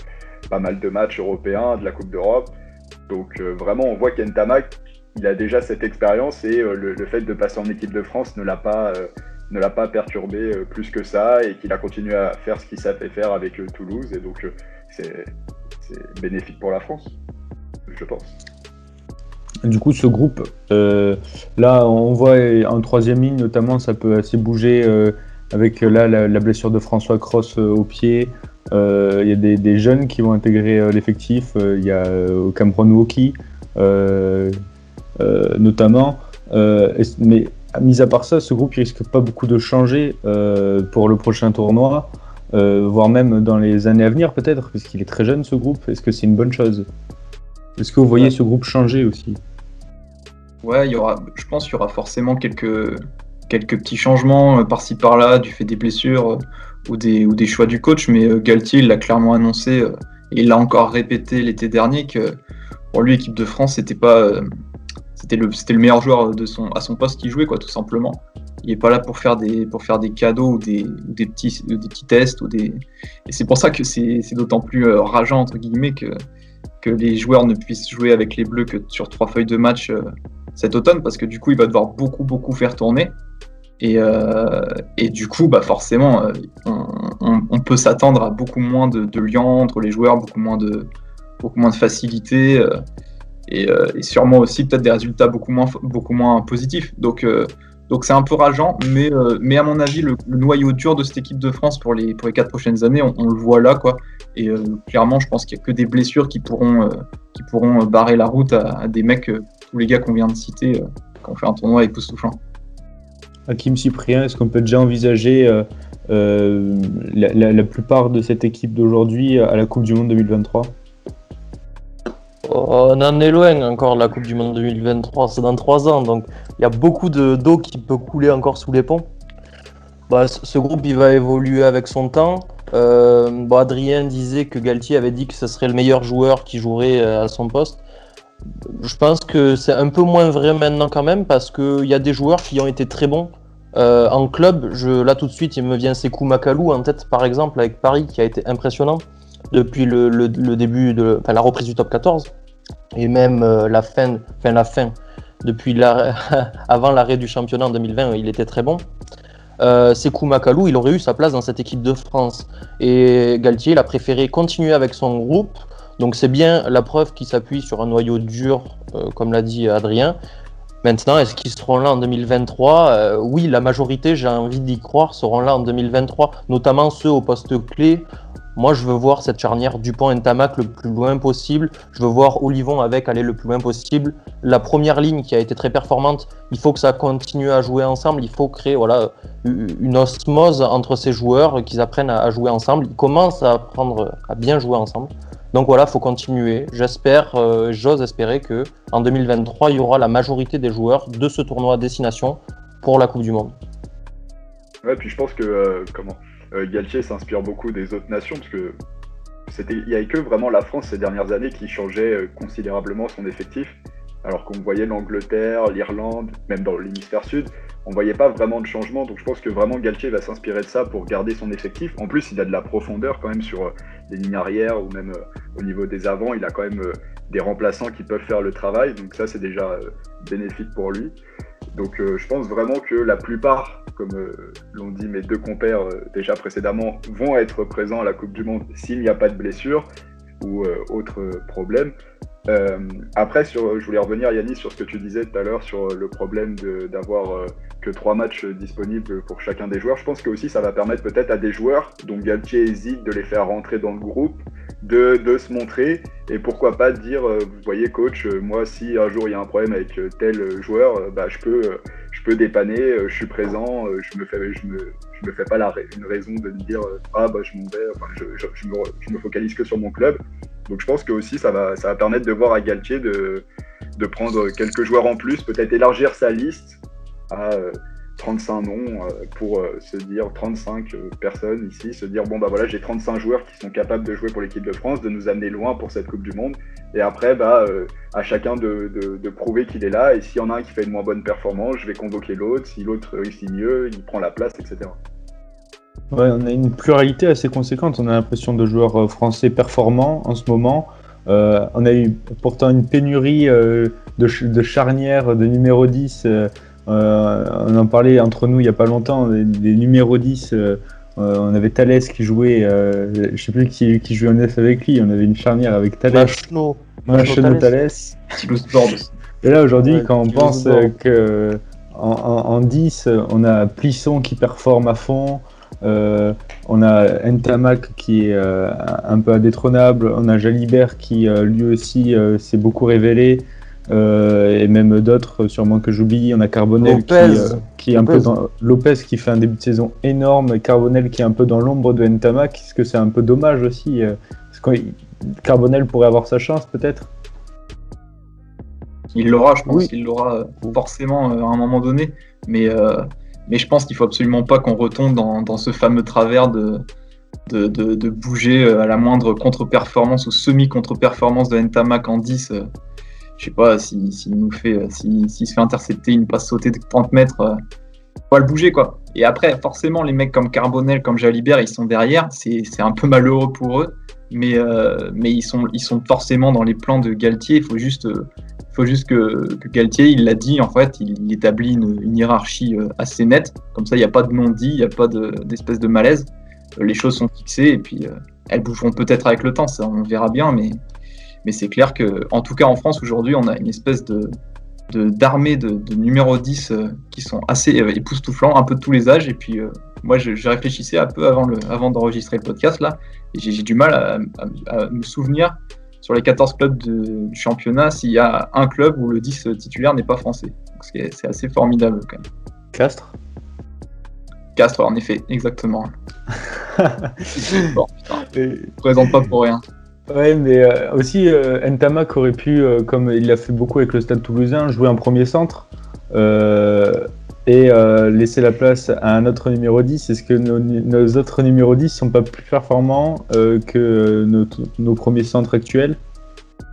pas mal de matchs européens, de la Coupe d'Europe. Donc euh, vraiment, on voit qu'Entamac, il a déjà cette expérience et euh, le, fait de passer en équipe de France ne l'a pas, ne pas perturbé plus que ça et qu'il a continué à faire ce qu'il savait faire avec Toulouse et donc c'est bénéfique pour la France, je pense. Du coup, ce groupe, là, on voit en troisième ligne notamment, ça peut assez bouger avec euh, là la, la blessure de François Cross euh, au pied. Euh, Il y a des, des jeunes qui vont intégrer l'effectif. Il y a Cameron Woki, notamment. Mais mis à part ça, ce groupe il risque pas beaucoup de changer pour le prochain tournoi, euh, voire même dans les années à venir peut-être, puisqu'il est très jeune ce groupe. Est-ce que c'est une bonne chose? Est-ce que vous voyez Ouais. ce groupe changer aussi? Ouais, il y aura, je pense qu'il y aura forcément quelques, quelques petits changements euh, par-ci par-là du fait des blessures euh, ou, des, ou des choix du coach, mais euh, Galtier l'a clairement annoncé et il l'a encore répété l'été dernier que pour lui, l'équipe de France, c'était pas, c'était le, le meilleur joueur de son, à son poste qui jouait, quoi, tout simplement. Il n'est pas là pour faire des, pour faire des cadeaux ou des, ou des, petits, des petits tests. Ou des... Et c'est pour ça que c'est, d'autant plus rageant, entre guillemets, que, que les joueurs ne puissent jouer avec les Bleus que sur trois feuilles de match cet automne parce que du coup il va devoir beaucoup beaucoup faire tourner et, euh, et du coup bah forcément euh, on, on- on peut s'attendre à beaucoup moins de, liens entre les joueurs beaucoup moins de beaucoup moins de facilité euh, et, sûrement aussi peut-être des résultats beaucoup moins beaucoup moins positifs donc donc c'est un peu rageant mais mais à mon avis le, noyau dur de cette équipe de France pour les pour les quatre prochaines années on, on le voit là quoi et clairement je pense qu'il y a que des blessures qui pourront qui pourront barrer la route à, à des mecs, tous les gars qu'on vient de citer, qui ont fait un tournoi époustouflant. Hakim Cyprien, est-ce qu'on peut déjà envisager euh, euh, la, plupart de cette équipe d'aujourd'hui à la Coupe du Monde 2023 On en est loin encore la Coupe du Monde 2023, c'est dans 3 ans, donc il y a beaucoup de- d'eau qui peut couler encore sous les ponts. Bah, ce groupe il va évoluer avec son temps. Euh, bon, Adrien disait que Galtier avait dit que ce serait le meilleur joueur qui jouerait à son poste. Je pense que c'est un peu moins vrai maintenant quand même parce qu'il y a des joueurs qui ont été très bons Euh, en club. Là tout de suite il me vient Sekou Makalou en tête par exemple avec Paris qui a été impressionnant depuis le, début de la reprise du top 14 et même euh, la fin, la fin, depuis avant l'arrêt du championnat en 2020, il était très bon. Euh, Sekou Makalou, il aurait eu sa place dans cette équipe de France. Et Galtier, il a préféré continuer avec son groupe. Donc c'est bien la preuve qu'il s'appuie sur un noyau dur, euh, comme l'a dit Adrien. Maintenant, est-ce qu'ils seront là en 2023 Euh, Oui, la majorité, j'ai envie d'y croire, seront là en 2023, notamment ceux au poste clé. Moi, je veux voir cette charnière Dupont-Ntamak le plus loin possible. Je veux voir Olivon avec aller le plus loin possible. La première ligne qui a été très performante, il faut que ça continue à jouer ensemble. Il faut créer voilà, une osmose entre ces joueurs, qu'ils apprennent à jouer ensemble. Ils commencent à apprendre à bien jouer ensemble. Donc voilà, faut continuer. J'espère, euh, j'ose espérer que en 2023, il y aura la majorité des joueurs de ce tournoi à destination pour la Coupe du Monde. Ouais, puis je pense que euh, comment euh, Galtier s'inspire beaucoup des autres nations parce que c'était il y avait que vraiment la France ces dernières années qui changeait considérablement son effectif alors qu'on voyait l'Angleterre, l'Irlande, même dans l'hémisphère sud, on voyait pas vraiment de changement. Donc je pense que vraiment Galtier va s'inspirer de ça pour garder son effectif. En plus, il a de la profondeur quand même sur euh, les lignes arrière ou même euh, au niveau des avants, il a quand même euh, des remplaçants qui peuvent faire le travail. Donc ça, c'est déjà bénéfique pour lui. Donc je pense vraiment que la plupart, comme l'ont dit mes deux compères déjà précédemment, vont être présents à la Coupe du Monde s'il n'y a pas de blessure ou autre problème. Après, sur, je voulais revenir Yannis sur ce que tu disais tout à l'heure sur le problème d'avoir trois matchs euh, disponibles pour chacun des joueurs. Je pense que aussi ça va permettre peut-être à des joueurs dont Galtier hésite de les faire rentrer dans le groupe, de, de se montrer et pourquoi pas dire, euh, vous voyez coach, euh, moi si un jour il y a un problème avec tel joueur, bah, je peux, je peux dépanner, je suis présent, je me je me, je me fais pas la, une raison de me dire ah bah je m'en vais, enfin, je, je, je me, je me focalise que sur mon club. Donc je pense que aussi ça va, ça va permettre de voir à Galtier de, de prendre quelques joueurs en plus, peut-être élargir sa liste à euh, 35 noms euh, pour euh, se dire 35 euh, personnes ici, se dire bon bah voilà j'ai 35 joueurs qui sont capables de jouer pour l'équipe de France, de nous amener loin pour cette Coupe du Monde. Et après bah euh, à chacun de, prouver qu'il est là. Et s'il y en a un qui fait une moins bonne performance, je vais convoquer l'autre. Si l'autre réussit mieux, il prend la place, etc. On a une pluralité assez conséquente. On a l'impression de joueurs euh, français performants en ce moment. Euh, on a eu pourtant une pénurie euh, de, de charnières de numéro 10. Euh, on en parlait entre nous il n'y a pas longtemps, des, des numéros 10. euh, euh, on avait Thalès qui jouait, euh, je sais plus qui, qui jouait en neuf avec lui. On avait une charnière avec Thalès, Machno. Machno Thalès. Et là aujourd'hui, Ouais, quand on pense euh, que en, en- en 10, euh, on a Plisson qui performe à fond, euh, on a Ntamak qui est euh, un peu indétrônable, on a Jalibert qui euh, lui aussi euh, s'est beaucoup révélé, euh, et même d'autres sûrement que j'oublie. On a Carbonel qui, Lopez. euh, qui est un peu Lopez. dans Lopez qui fait un début de saison énorme, et Carbonel qui est un peu dans l'ombre de Ntamak. Est-ce que c'est un peu dommage aussi euh, parce que Carbonel pourrait avoir sa chance peut-être Il l'aura, je pense Oui. qu'il l'aura forcément à un moment donné. Mais, euh, mais je pense qu'il faut absolument pas qu'on retombe dans, dans ce fameux travers de, de, de, de bouger à la moindre contre-performance ou semi-contre-performance de Ntamak en 10. Je sais pas, s'il si, nous fait, euh, si- se fait intercepter une passe sautée de 30 mètres, euh, faut pas le bouger quoi. Et après, forcément, les mecs comme Carbonel, comme Jalibert, ils sont derrière. C'est un peu malheureux pour eux. Mais, euh, mais ils, sont, ils sont forcément dans les plans de Galtier. Il faut juste, euh, faut juste que, que Galtier, il l'a dit, en fait, il, établit une, une hiérarchie assez nette. Comme ça, il n'y a pas de non-dit, il n'y a pas de- d'espèce de, malaise. Euh, les choses sont fixées et puis elles bougeront peut-être avec le temps, ça on verra bien. Mais, mais c'est clair que, en tout cas en France aujourd'hui, on a une espèce de d'armée de, de numéro 10 euh, qui sont assez euh, époustouflants, un peu de tous les âges. Et puis, euh, moi, je, je réfléchissais un peu avant, le, avant d'enregistrer le podcast, là, et j'ai du mal à, à- à me souvenir sur les 14 clubs de- du championnat s'il y a un club où le 10 titulaire n'est pas français. C'est assez formidable quand même. Castres? Castres, en effet, exactement. bon, putain, Et- présente pas pour rien. Ouais, mais euh, aussi euh, Ntamak aurait pu, euh, comme il l'a fait beaucoup avec le Stade Toulousain, jouer en premier centre euh, et laisser la place à un autre numéro 10. Est-ce que nos, nos autres numéros 10 sont pas plus performants que nos, nos premiers centres actuels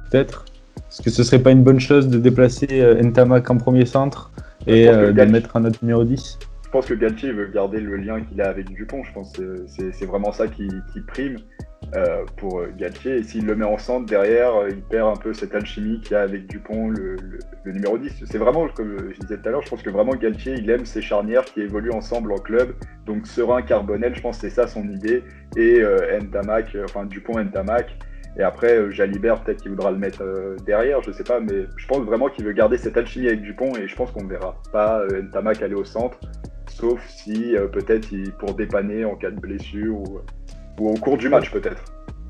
Peut-être Est-ce que ce serait pas une bonne chose de déplacer Ntamak en premier centre et de mettre un autre numéro 10 Je pense que Galtier veut garder le lien qu'il a avec Dupont. Je pense que c'est c'est vraiment ça qui, qui prime euh, pour Galtier. Et s'il le met en centre derrière, euh, il perd un peu cette alchimie qu'il y a avec Dupont, le, le- le numéro 10. C'est vraiment, comme je disais tout à l'heure, je pense que vraiment Galtier, il aime ces charnières qui évoluent ensemble en club. Donc Serein, Carbonel, je pense que c'est ça son idée. Et euh, Ntamak, euh, enfin Dupont, Ntamak. Et après, Jalibert, peut-être qu'il voudra le mettre derrière, je sais pas, mais je pense vraiment qu'il veut garder cette alchimie avec Dupont et je pense qu'on ne verra pas Ntamak aller au centre, sauf si peut-être pour dépanner en cas de blessure ou, ou au cours du match peut-être.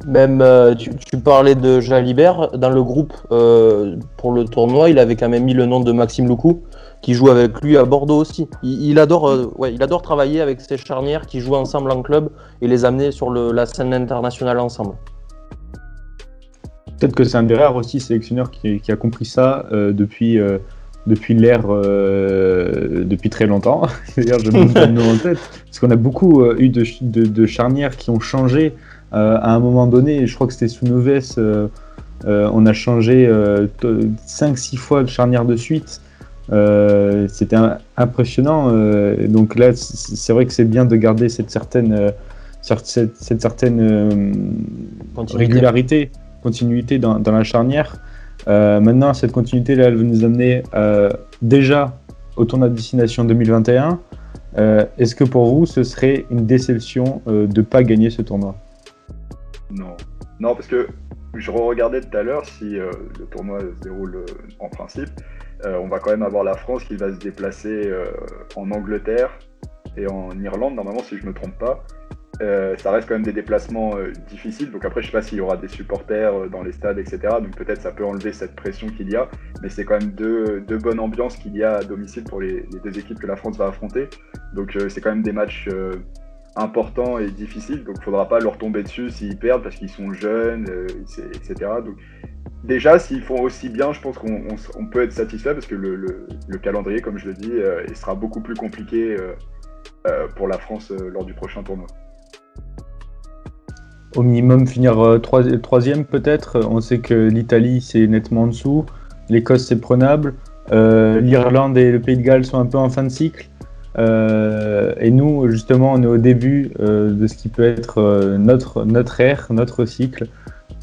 Même, euh, tu, tu parlais de Jalibert, dans le groupe euh, pour le tournoi, il avait quand même mis le nom de Maxime Loukou, qui joue avec lui à Bordeaux aussi. Il, il adore, euh, ouais, il adore travailler avec ses charnières qui jouent ensemble en club et les amener sur le- la scène internationale ensemble. Peut-être que c'est un des rares aussi sélectionneurs qui, qui a compris ça euh, depuis, euh, depuis l'ère euh, depuis très longtemps. D'ailleurs, je me le nom en tête. Parce qu'on a beaucoup euh, eu de, ch- de, de charnières qui ont changé euh, à un moment donné. Je crois que c'était sous Noves. euh, euh, on a changé 5-6 fois de charnière de suite. Euh, c'était impressionnant. euh, donc là, c'est vrai que c'est bien de garder cette certaine, euh, cette, cette certaine euh, Continuité. régularité, continuité dans, dans la charnière. Euh, maintenant, cette continuité là, elle va nous amener euh, déjà au tournoi de destination 2021. Euh, Est-ce que pour vous, ce serait une déception de ne pas gagner ce tournoi? Non. Non, parce que je regardais tout à l'heure si le tournoi se déroule en principe. on va quand même avoir la France qui va se déplacer en Angleterre et en Irlande, normalement, si je me trompe pas. Euh, ça reste quand même des déplacements euh, difficiles. Donc après, je sais pas s'il y aura des supporters euh, dans les stades, etc. Donc peut-être ça peut enlever cette pression qu'il y a. Mais c'est quand même deux, deux bonnes ambiances qu'il y a à domicile pour les, deux équipes que la France va affronter. Donc c'est quand même des matchs importants et difficiles. Donc il faudra pas leur tomber dessus s'ils perdent parce qu'ils sont jeunes, etc. Donc déjà, s'ils font aussi bien, je pense qu'on peut être satisfait parce que le, le- le calendrier, comme je le dis, il sera beaucoup plus compliqué pour la France lors du prochain tournoi. Au minimum, finir euh, troi- troisième peut-être. On sait que l'Italie, c'est nettement en dessous. L'Écosse, c'est prenable. Euh, L'Irlande et le Pays de Galles sont un peu en fin de cycle. Euh, et nous, justement, on est au début euh, de ce qui peut être euh, notre, ère, notre cycle.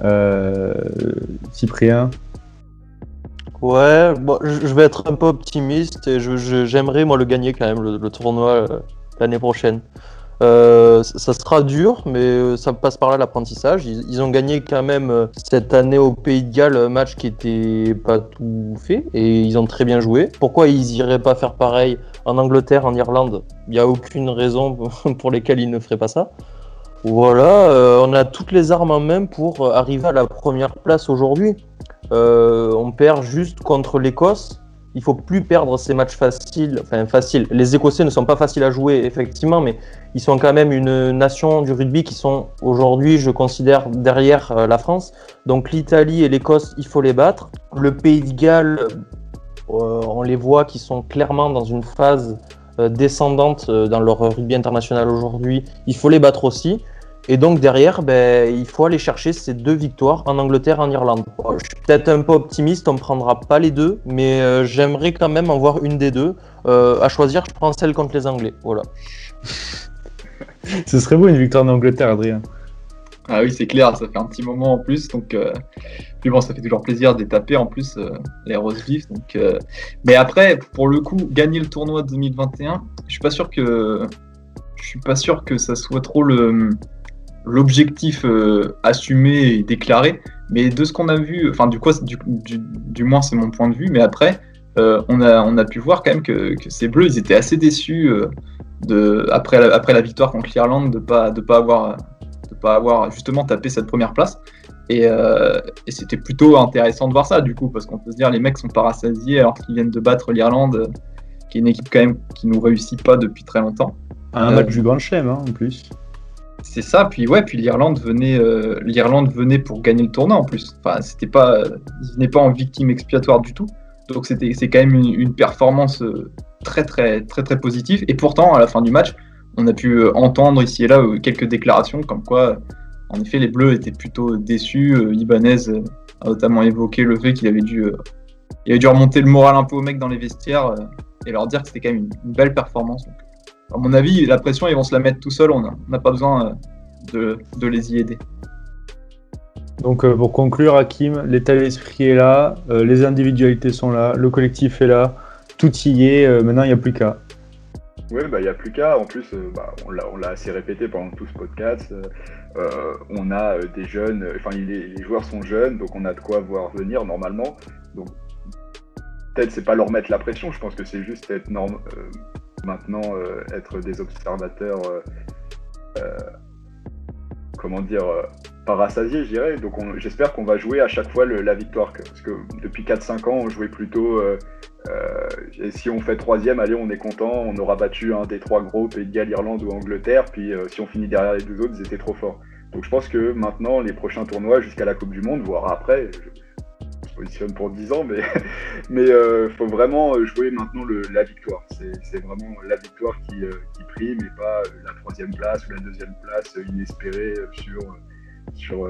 Euh, Cyprien, Ouais, je vais être un peu optimiste et j'aimerais moi le gagner quand même le, tournoi euh, l'année prochaine. Euh, ça sera dur, mais euh, ça passe par là l'apprentissage. Ils, ont gagné quand même euh, cette année au Pays de Galles un match qui était pas tout fait et ils ont très bien joué. Pourquoi ils iraient pas faire pareil en Angleterre, en Irlande? Il n'y a aucune raison pour lesquelles ils ne feraient pas ça. Voilà, on a toutes les armes en main pour arriver à la première place aujourd'hui. On perd juste contre l'Écosse. Il faut plus perdre ces matchs faciles. Enfin, faciles. Les Écossais ne sont pas faciles à jouer, effectivement, mais ils sont quand même une nation du rugby qui sont aujourd'hui, je considère, derrière euh, la France. Donc l'Italie et l'Écosse, il faut les battre. Le Pays de Galles, euh, on les voit qui sont clairement dans une phase euh, descendante dans leur rugby international aujourd'hui. Il faut les battre aussi. Et donc derrière, ben, il faut aller chercher ces deux victoires en Angleterre et en Irlande. Bon, je suis peut-être un peu optimiste, on ne prendra pas les deux, mais euh, j'aimerais quand même en voir une des deux. Euh, à choisir, je prends celle contre les Anglais. Voilà. ce serait beau une victoire d'Angleterre, Adrien. Ah oui, c'est clair, ça fait un petit moment en plus. Donc, euh, puis bon, ça fait toujours plaisir de les taper en plus, euh, les roses. Donc, euh, Mais après, pour le coup, gagner le tournoi 2021, je suis pas sûr que je suis pas sûr que ça soit trop le l'objectif euh, assumé et déclaré. Mais de ce qu'on a vu, enfin du quoi, du, du, du moins c'est mon point de vue. Mais après, euh, on a on a pu voir quand même que, que ces Bleus, ils étaient assez déçus euh, de après la, après la victoire contre l'Irlande de pas de pas avoir de pas avoir justement tapé cette première place. Et, et c'était plutôt intéressant de voir ça, du coup, parce qu'on peut se dire les mecs sont pas rassasiés alors qu'ils viennent de battre l'Irlande, qui est une équipe quand même qui nous réussit pas depuis très longtemps. Un match du Grand Chelem, hein, en plus. C'est ça, puis ouais, puis l'Irlande venait, euh, l'Irlande venait pour gagner le tournoi en plus. Enfin, c'était pas, ils venaient pas en victime expiatoire du tout. Donc c'était, c'est quand même une, performance euh, très très très très positive. Et pourtant, à la fin du match, on a pu euh, entendre ici et là euh, quelques déclarations comme quoi, euh, en effet, les Bleus étaient plutôt déçus. Euh, Ibanez euh, a notamment évoqué le fait qu'il avait dû, euh, remonter le moral un peu aux mecs dans les vestiaires euh, et leur dire que c'était quand même une, belle performance. À mon avis, la pression, ils vont se la mettre tout seuls. On n'a pas besoin euh, de, de les y aider. Donc euh, pour conclure, Hakim, l'état d'esprit est là, euh, les individualités sont là, le collectif est là, tout y est, euh, maintenant il n'y a plus qu'à. Oui, bah, il n'y a plus qu'à. En plus, euh, bah, on l'a on l'a assez répété pendant tout ce podcast. euh, on a euh, des jeunes, euh, enfin, les, les joueurs sont jeunes, donc on a de quoi voir venir normalement. Donc, peut-être c'est pas leur mettre la pression, je pense que c'est juste être norm- euh, maintenant euh, être des observateurs, euh, euh, comment dire, parasasiés, je dirais. Donc, on- j'espère qu'on va jouer à chaque fois la victoire. Parce que depuis 4-5 ans, on jouait plutôt. et si on fait troisième, allez, on est content, on aura battu un des trois gros, Pays de Galles, Irlande ou Angleterre, puis si on finit derrière les deux autres, ils étaient trop forts. Donc je pense que maintenant, les prochains tournois jusqu'à la Coupe du Monde, voire après, je positionne pour 10 ans, mais mais euh, faut vraiment euh, jouer maintenant le, la victoire. C'est vraiment la victoire qui, euh, prime et pas la troisième place ou la deuxième place inespérée sur, sur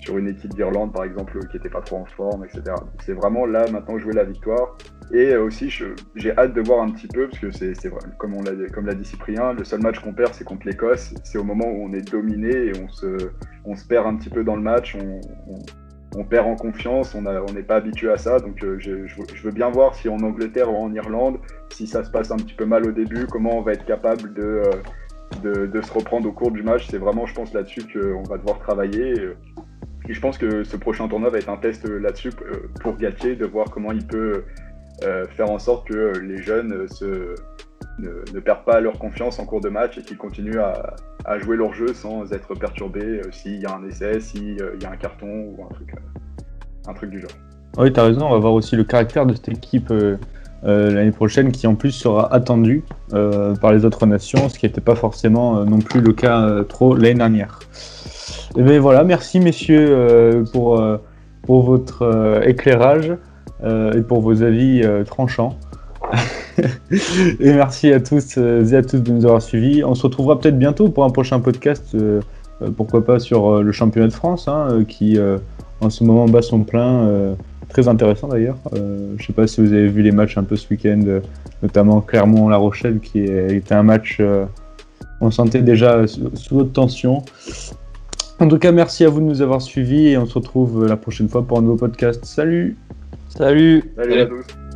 sur une équipe d'Irlande, par exemple, qui n'était pas trop en forme, etc. C'est vraiment là, maintenant, jouer la victoire. Et aussi, j'ai hâte de voir un petit peu, parce que c'est comme l'a comme l'a dit Cyprien, le seul match qu'on perd, c'est contre l'Écosse. C'est au moment où on est dominé et on se, on se perd un petit peu dans le match, on- on perd en confiance, on n'est pas habitué à ça. Donc, euh, je, veux- bien voir si en Angleterre ou en Irlande, si ça se passe un petit peu mal au début, comment on va être capable de, euh, se reprendre au cours du match. C'est vraiment, je pense, là-dessus qu'on va devoir travailler. Et, je pense que ce prochain tournoi va être un test euh, là-dessus pour Galtier, de voir comment il peut faire en sorte que les jeunes se, ne, perdent pas leur confiance en cours de match et qu'ils continuent à, jouer leur jeu sans être perturbés euh, s'il y a un essai, s'il y a un carton ou un truc, euh, du genre. Ah Oui, t'as raison, on va voir aussi le caractère de cette équipe euh, euh, l'année prochaine qui en plus sera attendue euh, par les autres nations, ce qui n'était pas forcément euh, non plus le cas euh, trop l'année dernière. Et bien voilà, merci messieurs euh, pour, euh, pour votre euh, éclairage euh, et pour vos avis euh, tranchants. et merci à tous euh, et à tous de nous avoir suivis. On se retrouvera peut-être bientôt pour un prochain podcast, euh, euh, pourquoi pas sur euh, le championnat de France, hein, qui euh, en ce moment bat son plein. euh, très intéressant d'ailleurs. Euh, je sais pas si vous avez vu les matchs un peu ce week-end, notamment Clermont-La Rochelle, qui était un match, euh, on sentait déjà sous, sous haute tension. En tout cas, merci à vous de nous avoir suivis et on se retrouve la prochaine fois pour un nouveau podcast. Salut Salut Salut à tous